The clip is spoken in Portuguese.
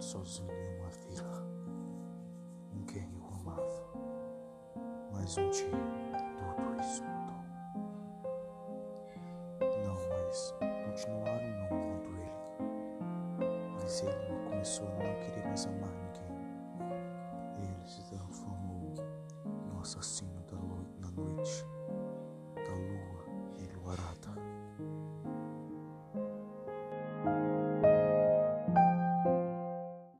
sozinho em uma vila. quem eu amava. Mas um dia tudo isso mudou. Não, mais continuaram não amando ele. Mas ele começou a não querer mais amar ninguém. Ele se transformou no assassino da noite.